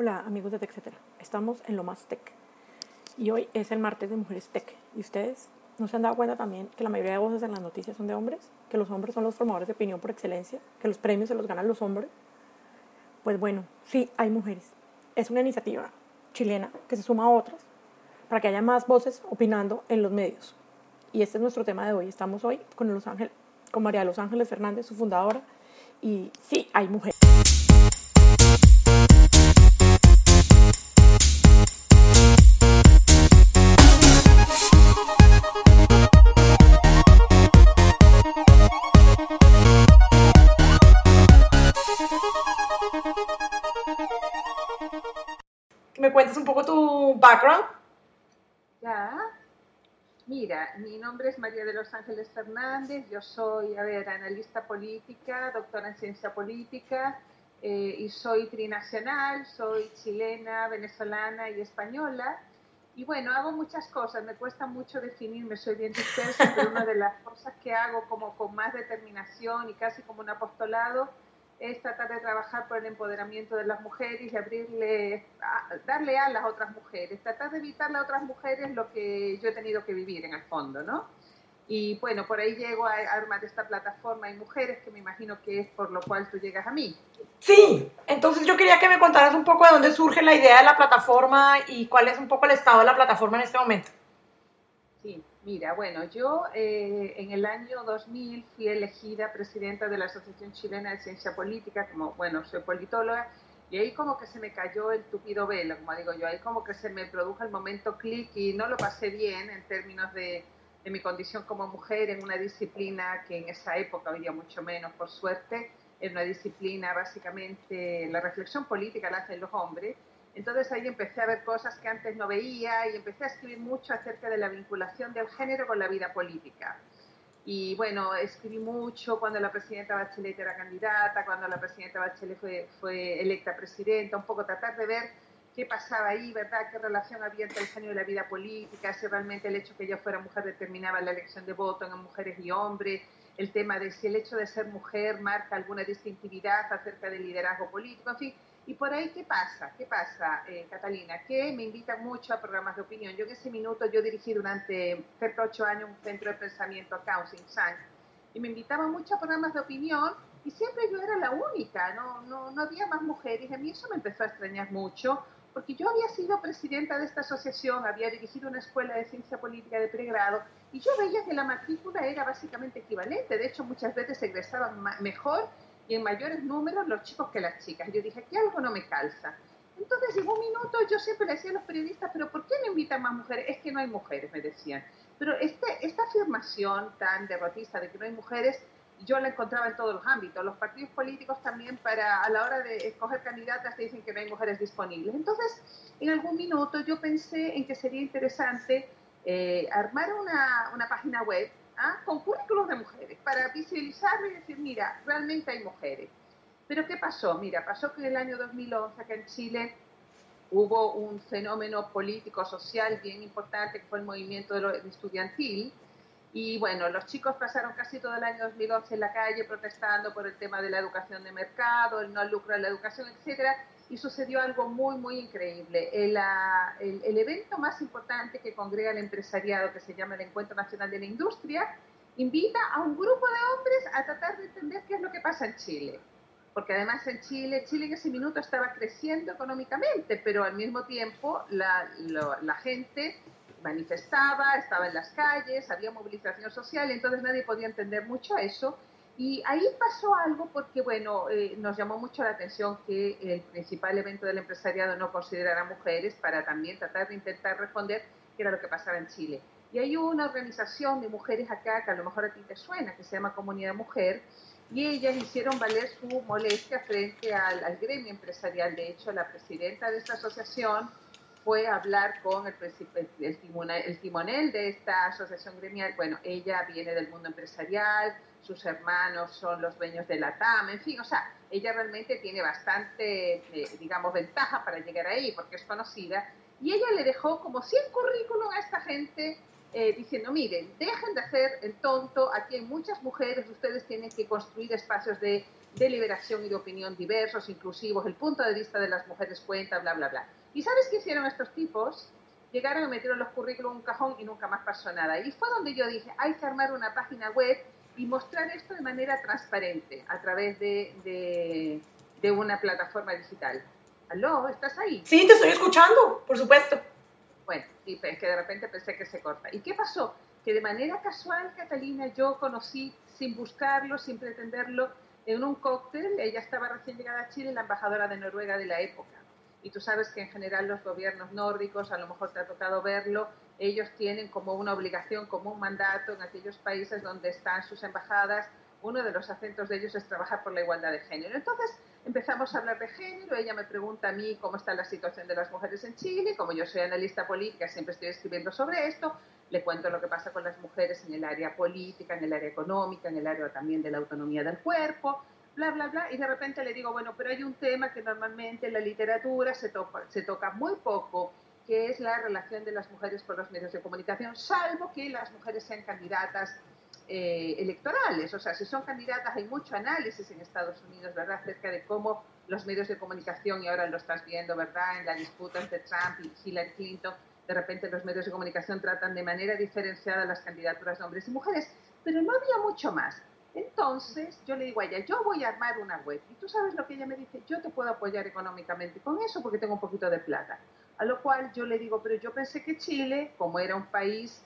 Hola amigos de TechCetera, estamos en lo más tech y hoy es el martes de Mujeres Tech y ustedes no se han dado cuenta también que la mayoría de voces en las noticias son de hombres, que los hombres son los formadores de opinión por excelencia, que los premios se los ganan los hombres. Pues bueno, sí, hay mujeres. Es una iniciativa chilena que se suma a otras para que haya más voces opinando en los medios. Y este es nuestro tema de hoy. Estamos hoy con, los Ángeles, con María de los Ángeles Fernández, su fundadora, y sí, hay mujeres. ¿Me cuentas un poco tu background? Ya. Mira, mi nombre es María de los Ángeles Fernández, yo soy, a ver, analista política, doctora en ciencia política eh, y soy trinacional, soy chilena, venezolana y española. Y bueno, hago muchas cosas, me cuesta mucho definirme, soy bien dispersa, pero una de las cosas que hago como con más determinación y casi como un apostolado es tratar de trabajar por el empoderamiento de las mujeres y abrirle, darle a las otras mujeres, tratar de evitarle a otras mujeres lo que yo he tenido que vivir en el fondo, ¿no? Y bueno, por ahí llego a armar esta plataforma y mujeres, que me imagino que es por lo cual tú llegas a mí. Sí, entonces yo quería que me contaras un poco de dónde surge la idea de la plataforma y cuál es un poco el estado de la plataforma en este momento. Mira, bueno, yo eh, en el año 2000 fui elegida presidenta de la Asociación Chilena de Ciencia Política, como, bueno, soy politóloga, y ahí como que se me cayó el tupido velo, como digo yo, ahí como que se me produjo el momento clic y no lo pasé bien en términos de, mi condición como mujer en una disciplina que en esa época, hoy día mucho menos, por suerte, en una disciplina básicamente, la reflexión política la hacen los hombres, entonces ahí empecé a ver cosas que antes no veía y empecé a escribir mucho acerca de la vinculación del género con la vida política. Y bueno, escribí mucho cuando la presidenta Bachelet era candidata, cuando la presidenta Bachelet fue, fue electa presidenta, un poco tratar de ver qué pasaba ahí, ¿verdad? ¿Qué relación había entre el género y la vida política? Si realmente el hecho que ella fuera mujer determinaba la elección de voto en mujeres y hombres, el tema de si el hecho de ser mujer marca alguna distintividad acerca del liderazgo político, en fin, y por ahí, ¿qué pasa? ¿Qué pasa, eh, Catalina? Que me invitan mucho a programas de opinión. Yo en ese minuto, yo dirigí durante cerca de ocho años un centro de pensamiento acá, un y me invitaban mucho a programas de opinión y siempre yo era la única, no, no, no había más mujeres. A mí eso me empezó a extrañar mucho, porque yo había sido presidenta de esta asociación, había dirigido una escuela de ciencia política de pregrado, y yo veía que la matrícula era básicamente equivalente. De hecho, muchas veces egresaban mejor y en mayores números los chicos que las chicas. Yo dije, aquí algo no me calza. Entonces, en un minuto, yo siempre le decía a los periodistas, pero ¿por qué no invitan más mujeres? Es que no hay mujeres, me decían. Pero este, esta afirmación tan derrotista de que no hay mujeres, yo la encontraba en todos los ámbitos. Los partidos políticos también, para a la hora de escoger candidatas, te dicen que no hay mujeres disponibles. Entonces, en algún minuto yo pensé en que sería interesante eh, armar una, una página web ¿ah? con currículos de mujeres, para visibilizarlo y decir, mira, realmente hay mujeres. Pero ¿qué pasó? Mira, pasó que en el año 2011 acá en Chile hubo un fenómeno político, social bien importante, que fue el movimiento de lo, estudiantil, y bueno, los chicos pasaron casi todo el año 2011 en la calle protestando por el tema de la educación de mercado, el no lucro de la educación, etcétera, y sucedió algo muy, muy increíble. El, el, el, evento más importante que congrega el empresariado, que se llama el Encuentro Nacional de la Industria, invita a un grupo de hombres a tratar de entender qué es lo que pasa en Chile. Porque además en Chile, Chile en ese minuto estaba creciendo económicamente, pero al mismo tiempo la, la gente manifestaba, estaba en las calles, había movilización social, entonces nadie podía entender mucho eso y ahí pasó algo porque, bueno, eh, nos llamó mucho la atención que el principal evento del empresariado no considerara mujeres para también tratar de intentar responder qué era lo que pasaba en Chile. Y hay una organización de mujeres acá que a lo mejor a ti te suena, que se llama Comunidad Mujer, y ellas hicieron valer su molestia frente al, al gremio empresarial. De hecho, la presidenta de esta asociación fue a hablar con el, el, timonel, el timonel de esta asociación gremial. Bueno, ella viene del mundo empresarial, sus hermanos son los dueños de la TAM, en fin, o sea, ella realmente tiene bastante, eh, digamos, ventaja para llegar ahí porque es conocida. Y ella le dejó como 100 currículum a esta gente eh, diciendo, miren, dejen de hacer el tonto, aquí hay muchas mujeres, ustedes tienen que construir espacios de de liberación y de opinión diversos, inclusivos, el punto de vista de las mujeres cuenta, bla, bla, bla. ¿Y sabes qué hicieron estos tipos? Llegaron y metieron los currículos en un cajón y nunca más pasó nada. Y fue donde yo dije, hay que armar una página web y mostrar esto de manera transparente a través de, de, una plataforma digital. ¿Aló? ¿Estás ahí? Sí, te estoy escuchando, por supuesto. Bueno, y es que de repente pensé que se corta. ¿Y qué pasó? Que de manera casual, Catalina, yo conocí, sin buscarlo, sin pretenderlo, en un cóctel, ella estaba recién llegada a Chile, la embajadora de Noruega de la época. Y tú sabes que en general los gobiernos nórdicos, a lo mejor te ha tocado verlo, ellos tienen como una obligación, como un mandato en aquellos países donde están sus embajadas, uno de los acentos de ellos es trabajar por la igualdad de género. Entonces empezamos a hablar de género, ella me pregunta a mí cómo está la situación de las mujeres en Chile, como yo soy analista política, siempre estoy escribiendo sobre esto, le cuento lo que pasa con las mujeres en el área política, en el área económica, en el área también de la autonomía del cuerpo, bla, bla, bla, y de repente le digo, bueno, pero hay un tema que normalmente en la literatura se, toca muy poco, que es la relación de las mujeres con los medios de comunicación, salvo que las mujeres sean candidatas eh, electorales. O sea, si son candidatas hay mucho análisis en Estados Unidos, ¿verdad?, acerca de cómo los medios de comunicación, y ahora lo estás viendo, ¿verdad?, en la disputa entre Trump y Hillary Clinton, de repente los medios de comunicación tratan de manera diferenciada las candidaturas de hombres y mujeres, pero no había mucho más. Entonces yo le digo a ella, yo voy a armar una web. Y tú sabes lo que ella me dice, yo te puedo apoyar económicamente con eso porque tengo un poquito de plata. A lo cual yo le digo, pero yo pensé que Chile, como era un país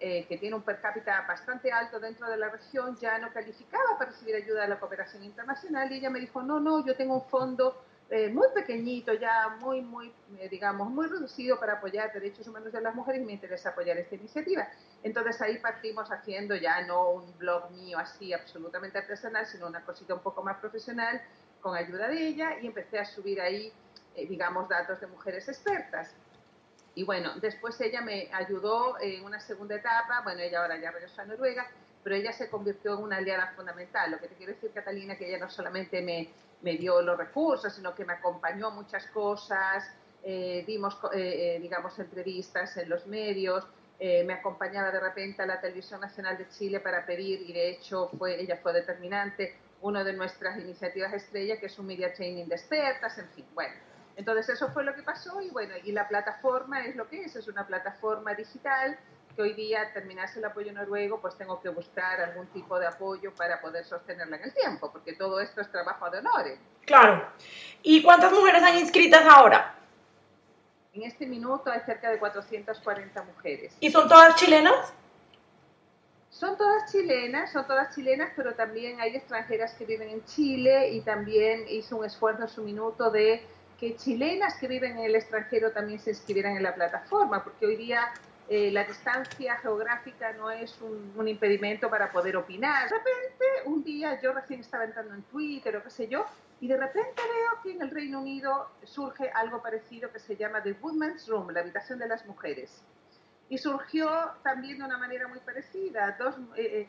eh, que tiene un per cápita bastante alto dentro de la región, ya no calificaba para recibir ayuda de la cooperación internacional. Y ella me dijo, no, no, yo tengo un fondo eh, muy pequeñito, ya muy, muy, eh, digamos, muy reducido para apoyar derechos humanos de las mujeres me interesa apoyar esta iniciativa. Entonces ahí partimos haciendo ya no un blog mío así absolutamente artesanal, sino una cosita un poco más profesional con ayuda de ella y empecé a subir ahí eh, digamos, datos de mujeres expertas. Y bueno, después ella me ayudó en una segunda etapa, bueno, ella ahora ya regresó a Noruega, pero ella se convirtió en una aliada fundamental. Lo que te quiero decir, Catalina, que ella no solamente me, me dio los recursos, sino que me acompañó muchas cosas, eh, dimos, eh, digamos, entrevistas en los medios, me acompañaba de repente a la Televisión Nacional de Chile para pedir, y de hecho fue, ella fue determinante, una de nuestras iniciativas estrella, que es un media training de expertas, en fin, bueno. Entonces eso fue lo que pasó y bueno, y la plataforma es lo que es, es una plataforma digital que hoy día terminase el apoyo noruego, pues tengo que buscar algún tipo de apoyo para poder sostenerla en el tiempo, porque todo esto es trabajo de honores. Claro. ¿Y cuántas mujeres han inscritas ahora? En este minuto hay cerca de 440 mujeres. ¿Y son todas chilenas? Son todas chilenas, son todas chilenas, pero también hay extranjeras que viven en Chile y también hizo un esfuerzo en su minuto de que chilenas que viven en el extranjero también se inscribieran en la plataforma, porque hoy día eh, la distancia geográfica no es un, impedimento para poder opinar. De repente, un día yo recién estaba entrando en Twitter o qué sé yo, y de repente veo que en el Reino Unido surge algo parecido que se llama The Women's Room, la habitación de las mujeres. Y surgió también de una manera muy parecida. Dos, eh, eh,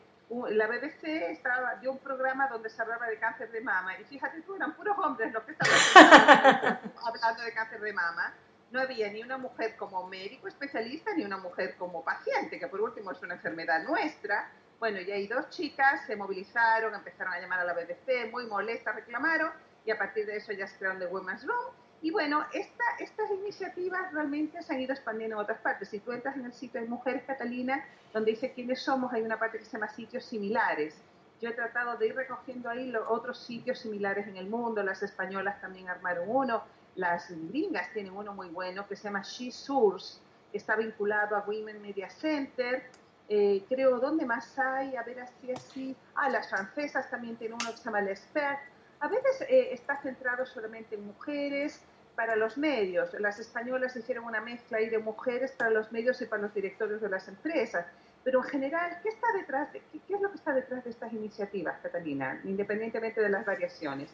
la BBC estaba, dio un programa donde se hablaba de cáncer de mama y fíjate tú, eran puros hombres los que estaban hablando de cáncer de mama. No había ni una mujer como médico especialista ni una mujer como paciente, que por último es una enfermedad nuestra. Bueno, y ahí dos chicas se movilizaron, empezaron a llamar a la BBC, muy molestas, reclamaron y a partir de eso ya se crearon The Women's Room y bueno, esta, estas iniciativas realmente se han ido expandiendo en otras partes. Si tú entras en el sitio de Mujeres Catalina, donde dice quiénes somos, hay una parte que se llama sitios similares. Yo he tratado de ir recogiendo ahí otros sitios similares en el mundo. Las españolas también armaron uno. Las gringas tienen uno muy bueno que se llama She Source, que está vinculado a Women Media Center. Eh, creo, ¿dónde más hay? A ver, así, así. Ah, las francesas también tienen uno que se llama L'Expert a veces eh, está centrado solamente en mujeres para los medios. Las españolas hicieron una mezcla ahí de mujeres para los medios y para los directorios de las empresas. Pero en general, ¿qué, está detrás qué, es lo que está detrás de estas iniciativas, Catalina, independientemente de las variaciones?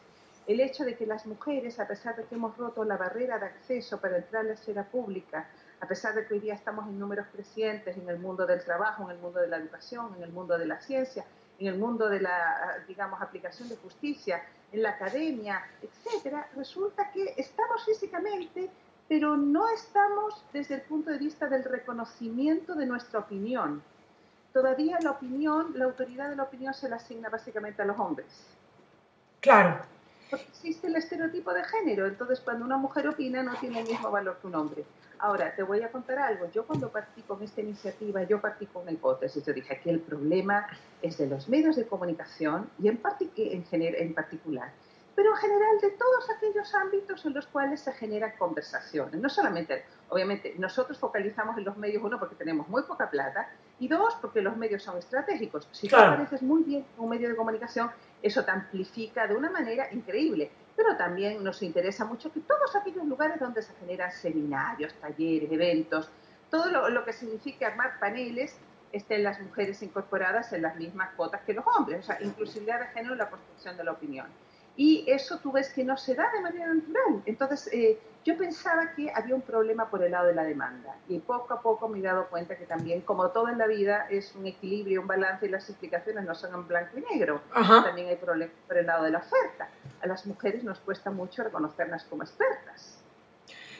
El hecho de que las mujeres, a pesar de que hemos roto la barrera de acceso para entrar a la esfera pública, a pesar de que hoy día estamos en números crecientes en el mundo del trabajo, en el mundo de la educación, en el mundo de la ciencia, en el mundo de la, digamos, aplicación de justicia, en la academia, etcétera, resulta que estamos físicamente, pero no estamos desde el punto de vista del reconocimiento de nuestra opinión. Todavía la opinión, la autoridad de la opinión se la asigna básicamente a los hombres. Claro. Porque existe el estereotipo de género, entonces cuando una mujer opina no tiene el mismo valor que un hombre. Ahora, te voy a contar algo. Yo cuando partí con esta iniciativa, yo partí con una hipótesis. Yo dije que el problema es de los medios de comunicación y en, en, en particular pero en general de todos aquellos ámbitos en los cuales se generan conversaciones. No solamente, obviamente, nosotros focalizamos en los medios, uno, porque tenemos muy poca plata, y dos, porque los medios son estratégicos. Si tú apareces muy bien en un medio de comunicación, eso te amplifica de una manera increíble. Pero también nos interesa mucho que todos aquellos lugares donde se generan seminarios, talleres, eventos, todo lo, lo que significa armar paneles, estén las mujeres incorporadas en las mismas cuotas que los hombres, o sea, inclusividad de género en la construcción de la opinión. Y eso tú ves que no se da de manera natural. Entonces, eh, yo pensaba que había un problema por el lado de la demanda. Y poco a poco me he dado cuenta que también, como todo en la vida, es un equilibrio, un balance y las explicaciones no son en blanco y negro. También hay problemas por el lado de la oferta. A las mujeres nos cuesta mucho reconocerlas como expertas.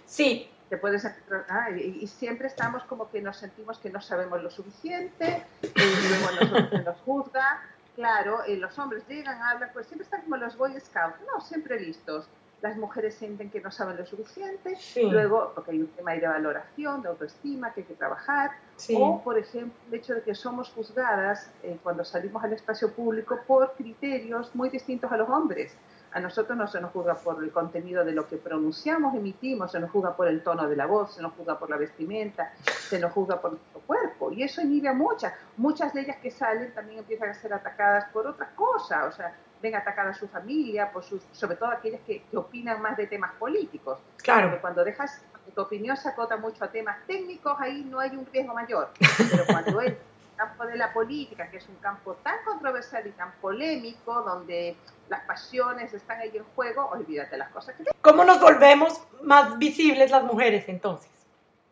Sí. Te puedes, ah, y, siempre estamos como que nos sentimos que no sabemos lo suficiente, y luego nosotros nos juzga claro, eh, los hombres llegan, a hablar, pues siempre están como los Boy Scouts, no, siempre listos. Las mujeres sienten que no saben lo suficiente, luego, porque hay un tema de valoración, de autoestima que hay que trabajar, o, por ejemplo, el hecho de que somos juzgadas eh, cuando salimos al espacio público por criterios muy distintos a los hombres. A nosotros no se nos juzga por el contenido de lo que pronunciamos, emitimos, se nos juzga por el tono de la voz, se nos juzga por la vestimenta, se nos juzga por nuestro cuerpo. Y eso inhibe a muchas. Muchas de ellas que salen también empiezan a ser atacadas por otras cosas. O sea, ven atacada a su familia, por sus, sobre todo aquellas que, que opinan más de temas políticos. Claro. Porque cuando dejas tu opinión se acota mucho a temas técnicos, ahí no hay un riesgo mayor. Pero cuando es campo de la política, que es un campo tan controversial y tan polémico, donde las pasiones están ahí en juego, olvídate las cosas que... ¿Cómo nos volvemos más visibles las mujeres entonces?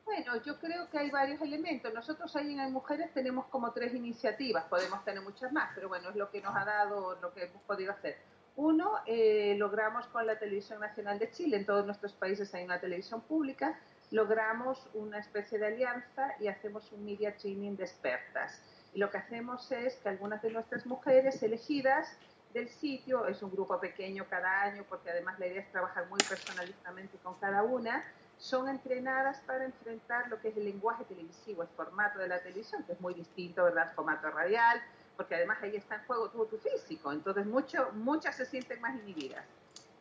Bueno, yo creo que hay varios elementos. Nosotros ahí en Mujeres tenemos como tres iniciativas, podemos tener muchas más, pero bueno, es lo que nos ha dado, lo que hemos podido hacer. Uno, eh, logramos con la Televisión Nacional de Chile, en todos nuestros países hay una televisión pública, logramos una especie de alianza y hacemos un media training de expertas. Y lo que hacemos es que algunas de nuestras mujeres elegidas del sitio, es un grupo pequeño cada año, porque además la idea es trabajar muy personalizadamente con cada una, son entrenadas para enfrentar lo que es el lenguaje televisivo, el formato de la televisión, que es muy distinto, ¿verdad?, al formato radial, porque además ahí está en juego todo tu físico, entonces mucho, muchas se sienten más inhibidas.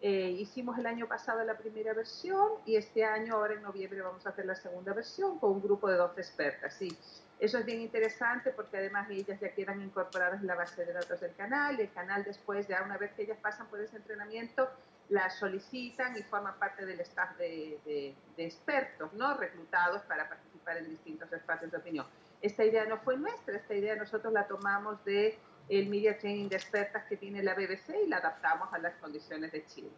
Eh, hicimos el año pasado la primera versión y este año, ahora en noviembre, vamos a hacer la segunda versión con un grupo de 12 expertas. Sí, eso es bien interesante porque además ellas ya quedan incorporadas en la base de datos del canal el canal después, ya una vez que ellas pasan por ese entrenamiento, las solicitan y forman parte del staff de, de, de expertos, ¿no? Reclutados para participar en distintos espacios de opinión. Esta idea no fue nuestra, esta idea nosotros la tomamos de el Media Training de expertas que tiene la BBC y la adaptamos a las condiciones de Chile.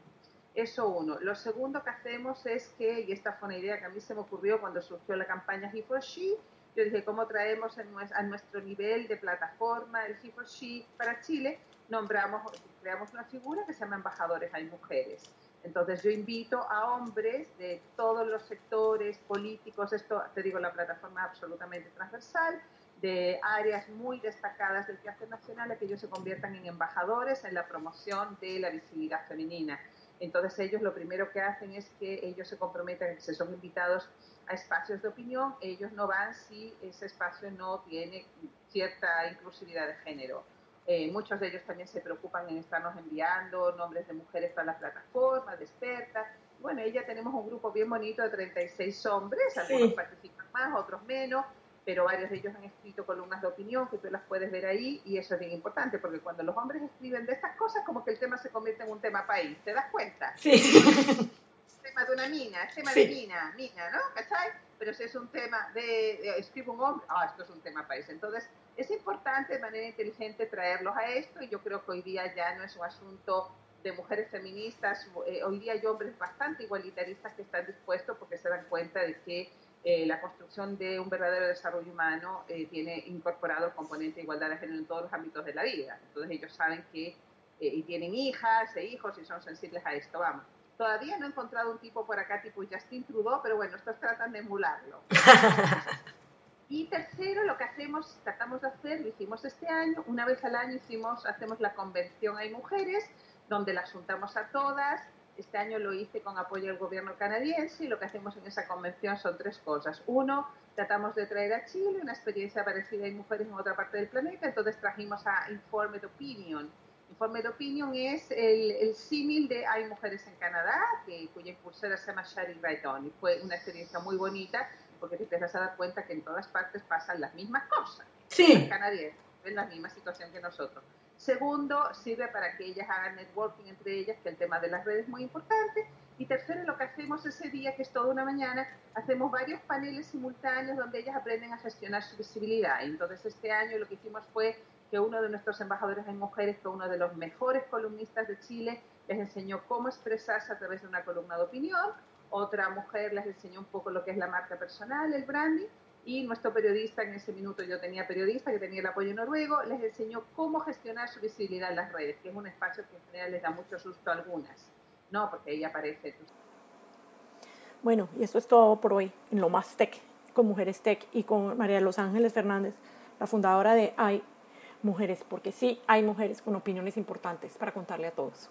Eso uno. Lo segundo que hacemos es que, y esta fue una idea que a mí se me ocurrió cuando surgió la campaña He She, yo dije, ¿cómo traemos a nuestro nivel de plataforma el He She para Chile? Nombramos, creamos una figura que se llama Embajadores Hay Mujeres. Entonces yo invito a hombres de todos los sectores políticos, esto te digo, la plataforma es absolutamente transversal, de áreas muy destacadas del teatro nacional a que ellos se conviertan en embajadores en la promoción de la visibilidad femenina. Entonces ellos lo primero que hacen es que ellos se comprometen, se son invitados a espacios de opinión, ellos no van si ese espacio no tiene cierta inclusividad de género. Eh, muchos de ellos también se preocupan en estarnos enviando nombres de mujeres para la plataforma, de expertas. Bueno, ella tenemos un grupo bien bonito de 36 hombres, algunos participan más, otros menos, pero varios de ellos han escrito columnas de opinión que tú las puedes ver ahí y eso es bien importante porque cuando los hombres escriben de estas cosas como que el tema se convierte en un tema país, ¿te das cuenta? Sí. Es tema de una mina, es tema de mina, mina, ¿no? ¿Cachai? Pero si es un tema de, de escribe un hombre, ah, esto es un tema país. Entonces es importante de manera inteligente traerlos a esto y yo creo que hoy día ya no es un asunto de mujeres feministas, eh, hoy día hay hombres bastante igualitaristas que están dispuestos porque se dan cuenta de que eh, la construcción de un verdadero desarrollo humano eh, tiene incorporado el componente de igualdad de género en todos los ámbitos de la vida. Entonces ellos saben que, eh, y tienen hijas e hijos y son sensibles a esto, vamos. Todavía no he encontrado un tipo por acá tipo Justin Trudeau, pero bueno, estos tratan de emularlo. y tercero, lo que hacemos, tratamos de hacer, lo hicimos este año, una vez al año hicimos, hacemos la convención Hay Mujeres, donde las juntamos a todas. Este año lo hice con apoyo del gobierno canadiense y lo que hacemos en esa convención son tres cosas. Uno, tratamos de traer a Chile una experiencia parecida en mujeres en otra parte del planeta, entonces trajimos a Informed Opinion. Informed Opinion es el, el símil de Hay Mujeres en Canadá, que, cuya impulsora se llama Shari Raiton, y fue una experiencia muy bonita porque te empiezas a dar cuenta que en todas partes pasan las mismas cosas. Sí. Los canadienses en la misma situación que nosotros. Segundo, sirve para que ellas hagan networking entre ellas, que el tema de las redes es muy importante. Y tercero, lo que hacemos ese día, que es toda una mañana, hacemos varios paneles simultáneos donde ellas aprenden a gestionar su visibilidad. Entonces, este año lo que hicimos fue que uno de nuestros embajadores en mujeres, que uno de los mejores columnistas de Chile, les enseñó cómo expresarse a través de una columna de opinión otra mujer les enseñó un poco lo que es la marca personal, el branding, y nuestro periodista, en ese minuto yo tenía periodista que tenía el apoyo noruego, les enseñó cómo gestionar su visibilidad en las redes, que es un espacio que en general les da mucho susto a algunas, ¿no? Porque ahí aparece. Bueno, y eso es todo por hoy en Lo Más Tech, con Mujeres Tech y con María Los Ángeles Fernández, la fundadora de Hay Mujeres, porque sí hay mujeres con opiniones importantes para contarle a todos.